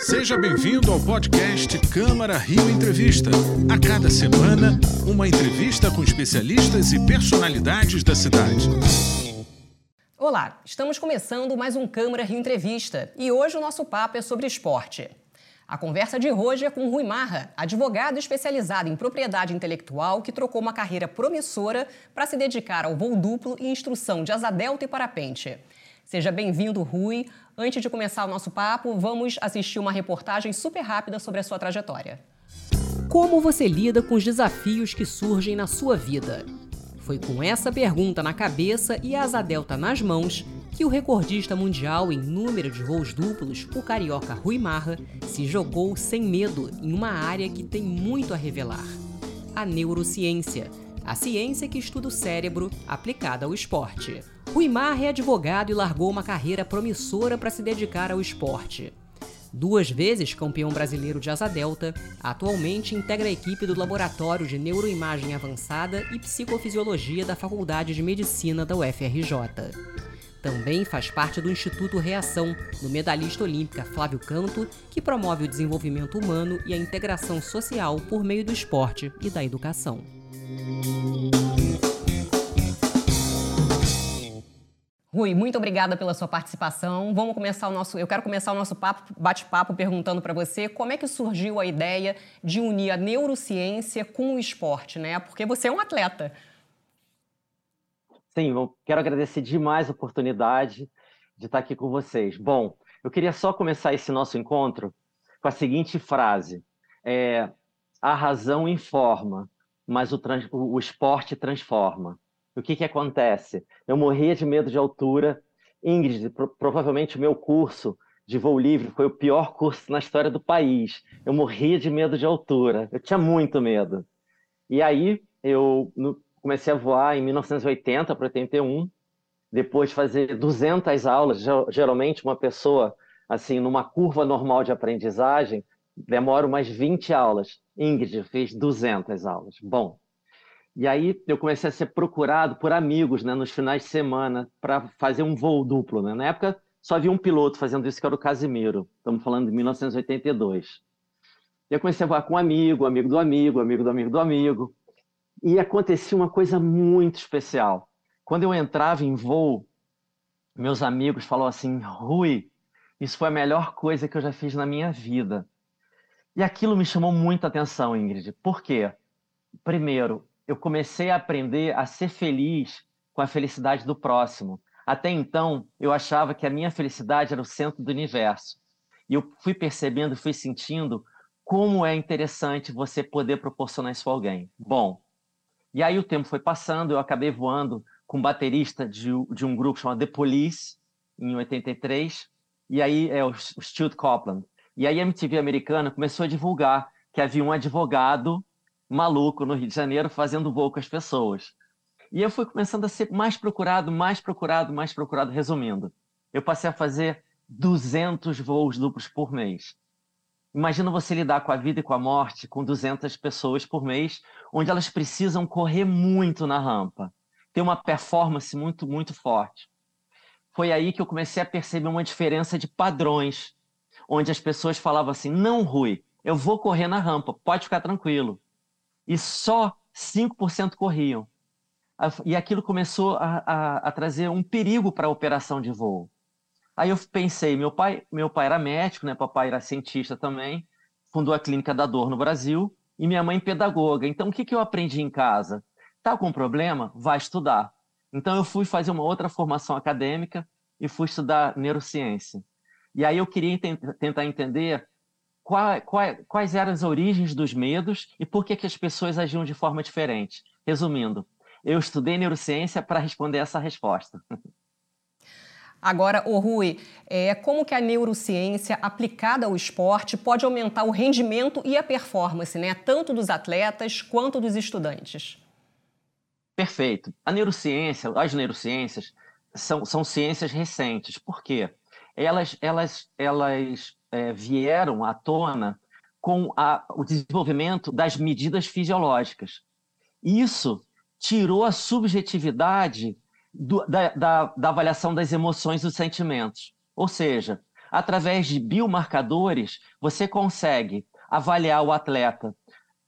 Seja bem-vindo ao podcast Câmara Rio Entrevista. A cada semana, uma entrevista com especialistas e personalidades da cidade. Olá, estamos começando mais um Câmara Rio Entrevista e hoje o nosso papo é sobre esporte. A conversa de hoje é com Rui Marra, advogado especializado em propriedade intelectual que trocou uma carreira promissora para se dedicar ao voo duplo e instrução de asa delta e parapente. Seja bem-vindo, Rui. Antes de começar o nosso papo, vamos assistir uma reportagem super rápida sobre a sua trajetória. Como você lida com os desafios que surgem na sua vida? Foi com essa pergunta na cabeça e asa delta nas mãos que o recordista mundial em número de voos duplos, o carioca Rui Marra, se jogou sem medo em uma área que tem muito a revelar: a neurociência, a ciência que estuda o cérebro aplicada ao esporte. Marra é advogado e largou uma carreira promissora para se dedicar ao esporte. Duas vezes campeão brasileiro de asa delta, atualmente integra a equipe do Laboratório de Neuroimagem Avançada e Psicofisiologia da Faculdade de Medicina da UFRJ. Também faz parte do Instituto Reação, do medalhista olímpica Flávio Canto, que promove o desenvolvimento humano e a integração social por meio do esporte e da educação. Rui, muito obrigada pela sua participação. Vamos começar o nosso. Eu quero começar o nosso bate-papo perguntando para você como é que surgiu a ideia de unir a neurociência com o esporte, né? Porque você é um atleta. Sim, eu quero agradecer demais a oportunidade de estar aqui com vocês. Bom, eu queria só começar esse nosso encontro com a seguinte frase: é, a razão informa, mas o, trans, o, esporte transforma. O que, que acontece? Eu morria de medo de altura. Ingrid, pro, provavelmente o meu curso de voo livre foi o pior curso na história do país. Eu morria de medo de altura. Eu tinha muito medo. E aí, eu, no, comecei a voar em 1980 para 81, depois de fazer 200 aulas, geralmente uma pessoa, assim, numa curva normal de aprendizagem, demora umas 20 aulas. Ingrid fez 200 aulas. Bom, e aí eu comecei a ser procurado por amigos, né, nos finais de semana, para fazer um voo duplo. Né? Na época, só havia um piloto fazendo isso, que era o Casimiro. Estamos falando de 1982. E eu comecei a voar com um amigo, amigo do amigo, amigo do amigo do amigo. E acontecia uma coisa muito especial. Quando eu entrava em voo, meus amigos falaram assim: Rui, isso foi a melhor coisa que eu já fiz na minha vida. E aquilo me chamou muita atenção, Ingrid. Por quê? Primeiro, eu comecei a aprender a ser feliz com a felicidade do próximo. Até então, eu achava que a minha felicidade era o centro do universo. E eu fui percebendo, fui sentindo como é interessante você poder proporcionar isso a alguém. Bom, e aí o tempo foi passando, eu acabei voando com um baterista de, de um grupo chamado The Police, em 83, e aí é o, o Stuart Copeland. E aí a MTV americana começou a divulgar que havia um advogado maluco no Rio de Janeiro fazendo voo com as pessoas. E eu fui começando a ser mais procurado, mais procurado, mais procurado, resumindo. Eu passei a fazer 200 voos duplos por mês. Imagina você lidar com a vida e com a morte com 200 pessoas por mês, onde elas precisam correr muito na rampa, ter uma performance muito, muito forte. Foi aí que eu comecei a perceber uma diferença de padrões, onde as pessoas falavam assim: não, Rui, eu vou correr na rampa, pode ficar tranquilo. E só 5% corriam. E aquilo começou a, a, a trazer um perigo para a operação de voo. Aí eu pensei, meu pai, meu pai era médico, né? Papai era cientista também, fundou a clínica da dor no Brasil e minha mãe pedagoga. Então o que que eu aprendi em casa? Tá com problema? Vai estudar. Então eu fui fazer uma outra formação acadêmica e fui estudar neurociência. E aí eu queria ent tentar entender qual, qual, quais eram as origens dos medos e por que, que as pessoas agiam de forma diferente. Resumindo, eu estudei neurociência para responder essa resposta. Agora, o Rui, é, como que a neurociência aplicada ao esporte pode aumentar o rendimento e a performance, né, tanto dos atletas quanto dos estudantes? Perfeito. A neurociência, as neurociências são, são ciências recentes. Por quê? Elas, elas, elas é, vieram à tona com a, o desenvolvimento das medidas fisiológicas. Isso tirou a subjetividade do, da, da, da avaliação das emoções e dos sentimentos. Ou seja, Através de biomarcadores, você consegue avaliar o atleta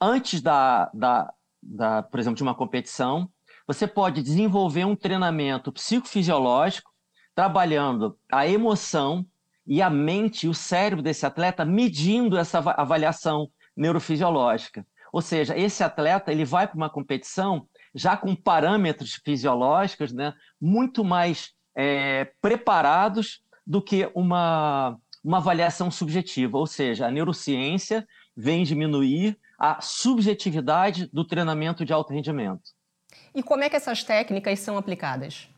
antes da, da, da, por exemplo, de uma competição. Você pode desenvolver um treinamento psicofisiológico, trabalhando a emoção e a mente o cérebro desse atleta, medindo essa avaliação neurofisiológica. Ou seja, esse atleta ele vai para uma competição já com parâmetros fisiológicos né, muito mais é, preparados do que uma, uma avaliação subjetiva. Ou seja, a neurociência vem diminuir a subjetividade do treinamento de alto rendimento. E como é que essas técnicas são aplicadas?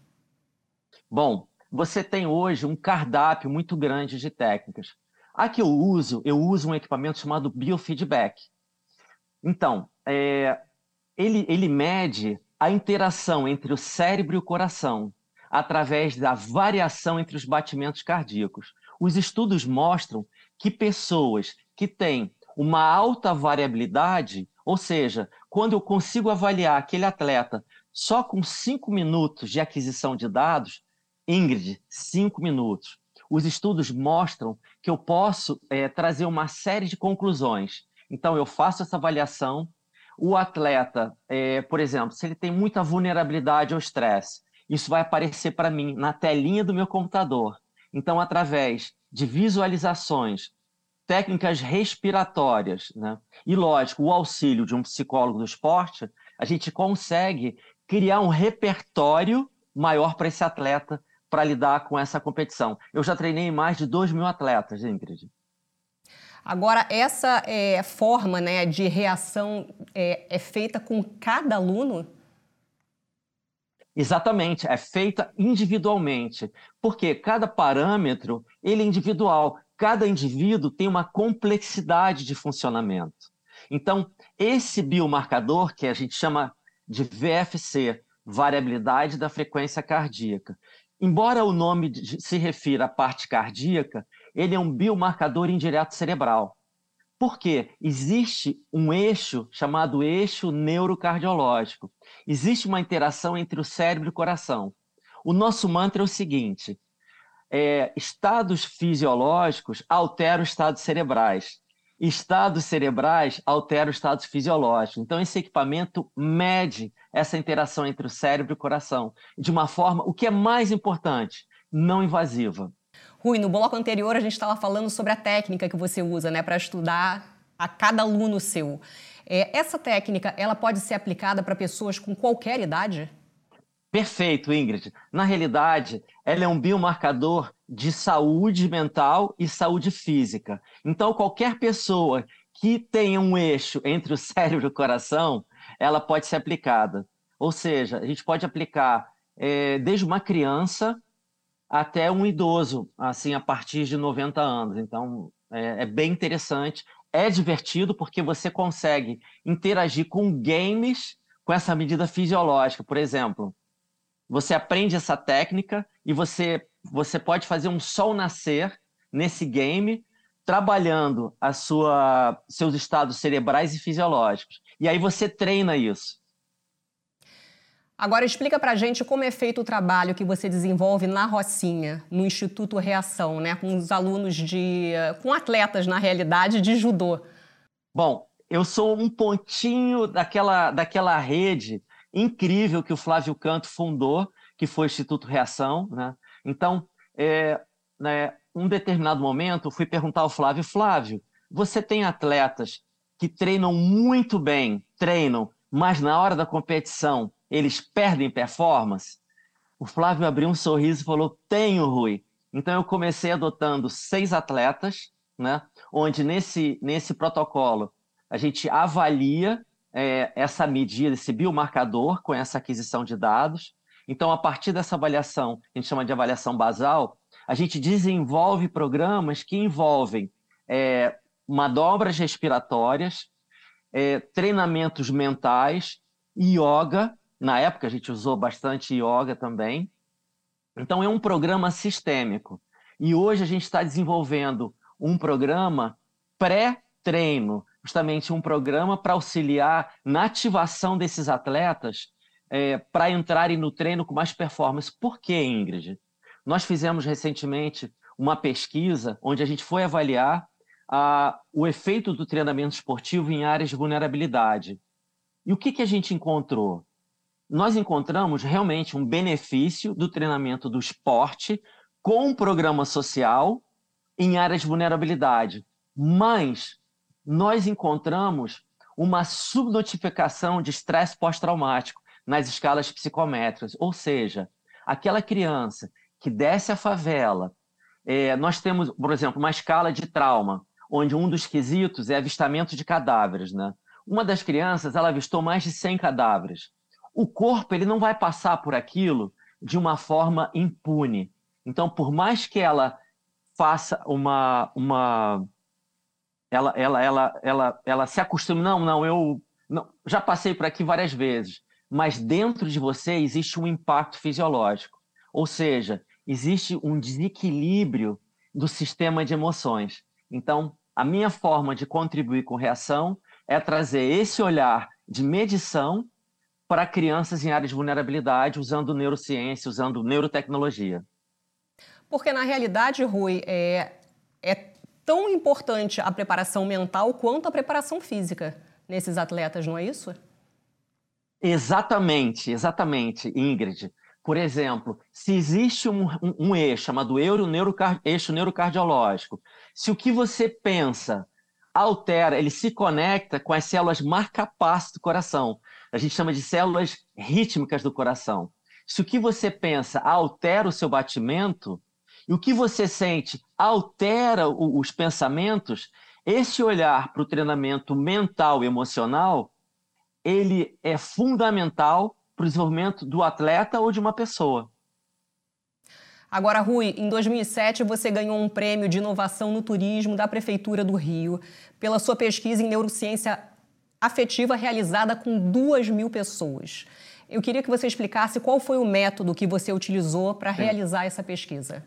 Bom, você tem hoje um cardápio muito grande de técnicas. A que eu uso, eu uso um equipamento chamado biofeedback. Então, é, ele, ele mede a interação entre o cérebro e o coração através da variação entre os batimentos cardíacos. Os estudos mostram que pessoas que têm uma alta variabilidade, ou seja, quando eu consigo avaliar aquele atleta só com cinco minutos de aquisição de dados, Ingrid, cinco minutos. Os estudos mostram que eu posso é, trazer uma série de conclusões. Então, eu faço essa avaliação. O atleta, é, por exemplo, se ele tem muita vulnerabilidade ao estresse, isso vai aparecer para mim na telinha do meu computador. Então, através de visualizações, técnicas respiratórias, né? e, lógico, o auxílio de um psicólogo do esporte, a gente consegue criar um repertório maior para esse atleta para lidar com essa competição. Eu já treinei mais de 2 mil atletas, Ingrid. Agora, essa é, forma né, de reação é, é feita com cada aluno? Exatamente, é feita individualmente, porque cada parâmetro ele é individual, cada indivíduo tem uma complexidade de funcionamento. Então, esse biomarcador, que a gente chama de VFC, variabilidade da frequência cardíaca, embora o nome se refira à parte cardíaca, ele é um biomarcador indireto cerebral. Por quê? Existe um eixo chamado eixo neurocardiológico. Existe uma interação entre o cérebro e o coração. O nosso mantra é o seguinte: é, estados fisiológicos alteram estados cerebrais. Estados cerebrais alteram estados fisiológicos. Então, esse equipamento mede essa interação entre o cérebro e o coração de uma forma, o que é mais importante, não invasiva. Rui, no bloco anterior a gente estava falando sobre a técnica que você usa né, para estudar a cada aluno seu. É, essa técnica ela pode ser aplicada para pessoas com qualquer idade? Perfeito, Ingrid. Na realidade, ela é um biomarcador de saúde mental e saúde física. Então, qualquer pessoa que tenha um eixo entre o cérebro e o coração, ela pode ser aplicada. Ou seja, a gente pode aplicar é, desde uma criança até um idoso, assim, a partir de 90 anos. Então, é, é bem interessante. É divertido porque você consegue interagir com games com essa medida fisiológica. Por exemplo, você aprende essa técnica e você, você pode fazer um sol nascer nesse game trabalhando a sua, seus estados cerebrais e fisiológicos. E aí você treina isso. Agora explica pra gente como é feito o trabalho que você desenvolve na Rocinha, no Instituto Reação, né, com os alunos de com atletas na realidade de judô. Bom, eu sou um pontinho daquela daquela rede incrível que o Flávio Canto fundou, que foi o Instituto Reação, né? Então, é, né, um determinado momento, eu fui perguntar ao Flávio, Flávio, você tem atletas que treinam muito bem, treinam, mas na hora da competição eles perdem performance? O Flávio abriu um sorriso e falou: Tenho, Rui. Então eu comecei adotando seis atletas, né? onde nesse, nesse protocolo a gente avalia é, essa medida, esse biomarcador com essa aquisição de dados. Então, a partir dessa avaliação, a gente chama de avaliação basal, a gente desenvolve programas que envolvem é, manobras respiratórias, é, treinamentos mentais, yoga na época a gente usou bastante yoga também. Então é um programa sistêmico. E hoje a gente está desenvolvendo um programa pré-treino, justamente um programa para auxiliar na ativação desses atletas é, para entrarem no treino com mais performance. Por quê, Ingrid? Nós fizemos recentemente uma pesquisa onde a gente foi avaliar a, o efeito do treinamento esportivo em áreas de vulnerabilidade. E o que, que a gente encontrou? Nós encontramos realmente um benefício do treinamento do esporte com um programa social em áreas de vulnerabilidade, mas nós encontramos uma subnotificação de estresse pós-traumático nas escalas psicométricas, ou seja, aquela criança que desce a favela, é, nós temos, por exemplo, uma escala de trauma, onde um dos quesitos é avistamento de cadáveres, né? Uma das crianças, ela avistou mais de 100 cadáveres. O corpo, ele não vai passar por aquilo de uma forma impune. Então, por mais que ela faça uma uma ela ela ela ela, ela se acostume, não, não, eu não, já passei por aqui várias vezes, mas dentro de você existe um impacto fisiológico. Ou seja, existe um desequilíbrio do sistema de emoções. Então, a minha forma de contribuir com reação é trazer esse olhar de medição para crianças em áreas de vulnerabilidade, usando neurociência, usando neurotecnologia. Porque, na realidade, Rui, é, é tão importante a preparação mental quanto a preparação física nesses atletas, não é isso? Exatamente, exatamente, Ingrid. Por exemplo, se existe um, um, um eixo chamado euro, eixo neurocardiológico, se o que você pensa altera, ele se conecta com as células marcapass do coração. A gente chama de células rítmicas do coração. Se o que você pensa altera o seu batimento, e o que você sente altera o, os pensamentos, esse olhar para o treinamento mental e emocional, ele é fundamental para o desenvolvimento do atleta ou de uma pessoa. Agora, Rui, em 2007 você ganhou um prêmio de inovação no turismo da Prefeitura do Rio pela sua pesquisa em neurociência afetiva realizada com duas mil pessoas. Eu queria que você explicasse qual foi o método que você utilizou para realizar essa pesquisa.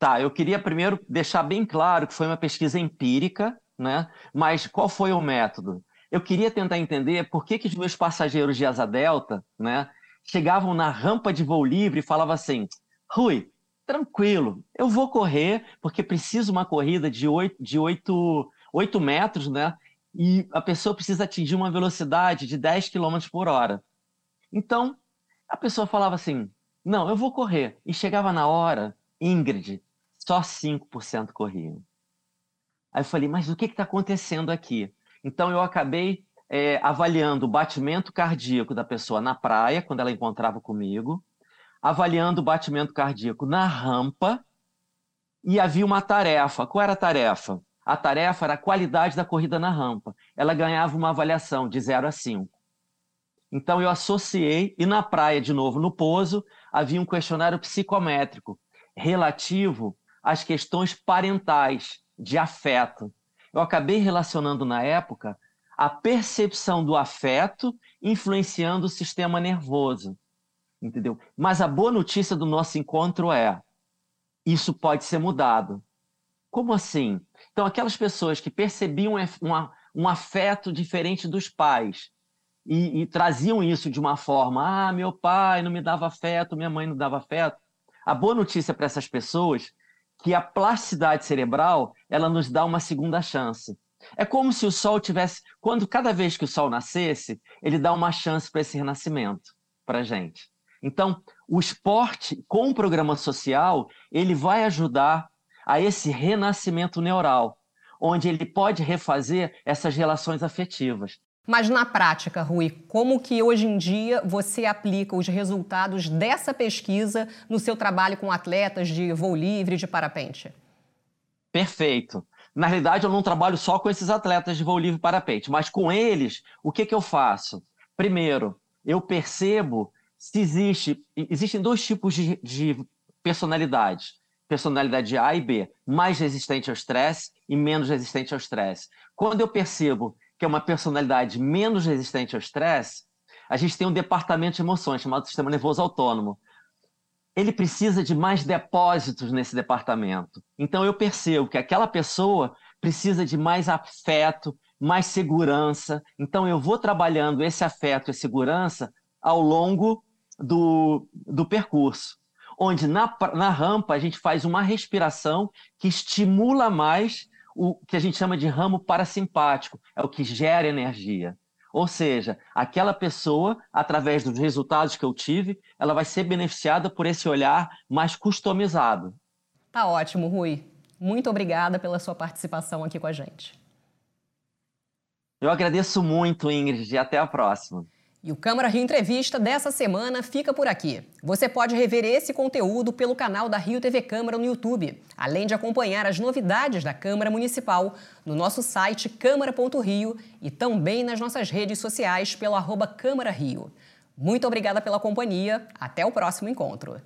Tá, eu queria primeiro deixar bem claro que foi uma pesquisa empírica, né? Mas qual foi o método? eu queria tentar entender por que, que os meus passageiros de asa delta né, chegavam na rampa de voo livre e falavam assim: Rui, tranquilo, eu vou correr, porque preciso uma corrida de 8, de 8, 8 metros, né? E a pessoa precisa atingir uma velocidade de 10 km por hora. Então, a pessoa falava assim: não, eu vou correr. E chegava na hora, Ingrid, só 5% corriam. Aí eu falei, mas o que está acontecendo aqui? Então, eu acabei é, avaliando o batimento cardíaco da pessoa na praia, quando ela encontrava comigo, avaliando o batimento cardíaco na rampa, e havia uma tarefa. Qual era a tarefa? A tarefa era a qualidade da corrida na rampa. Ela ganhava uma avaliação de 0 a 5. Então eu associei, e na praia, de novo, no pouso, havia um questionário psicométrico relativo às questões parentais, de afeto eu acabei relacionando na época a percepção do afeto influenciando o sistema nervoso. Entendeu? Mas a boa notícia do nosso encontro é: isso pode ser mudado. Como assim? Então, aquelas pessoas que percebiam um afeto diferente dos pais e, e traziam isso de uma forma: ah, meu pai não me dava afeto, minha mãe não dava afeto. A boa notícia para essas pessoas que a plasticidade cerebral ela nos dá uma segunda chance. É como se o sol tivesse, quando cada vez que o sol nascesse, ele dá uma chance para esse renascimento para gente. Então, o esporte com o programa social ele vai ajudar a esse renascimento neural, onde ele pode refazer essas relações afetivas. Mas na prática, Rui, como que hoje em dia você aplica os resultados dessa pesquisa no seu trabalho com atletas de voo livre de parapente? Perfeito. Na realidade, eu não trabalho só com esses atletas de voo livre e parapente, mas com eles, o que, que eu faço? Primeiro, eu percebo se existe. Existem dois tipos de, de personalidades. Personalidade A e B, mais resistente ao estresse e menos resistente ao estresse. Quando eu percebo que é uma personalidade menos resistente ao estresse, a gente tem um departamento de emoções chamado sistema nervoso autônomo. Ele precisa de mais depósitos nesse departamento. Então eu percebo que aquela pessoa precisa de mais afeto, mais segurança. Então eu vou trabalhando esse afeto e segurança ao longo do, do percurso. onde na, na rampa a gente faz uma respiração que estimula mais o que a gente chama de ramo parasimpático, é o que gera energia. Ou seja, aquela pessoa, através dos resultados que eu tive, ela vai ser beneficiada por esse olhar mais customizado. Tá ótimo, Rui. Muito obrigada pela sua participação aqui com a gente. Eu agradeço muito, Ingrid, e até a próxima. E o Câmara Rio Entrevista dessa semana fica por aqui. Você pode rever esse conteúdo pelo canal da Rio TV Câmara no YouTube, além de acompanhar as novidades da Câmara Municipal no nosso site câmara.rio e também nas nossas redes sociais pelo arroba Câmara Rio. Muito obrigada pela companhia. Até o próximo encontro.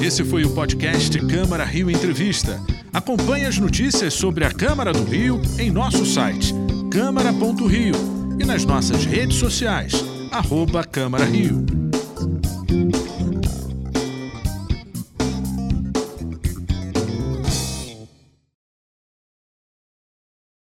Esse foi o podcast Câmara Rio Entrevista. Acompanhe as notícias sobre a Câmara do Rio em nosso site câmara.rio e nas nossas redes sociais, arroba Câmara Rio.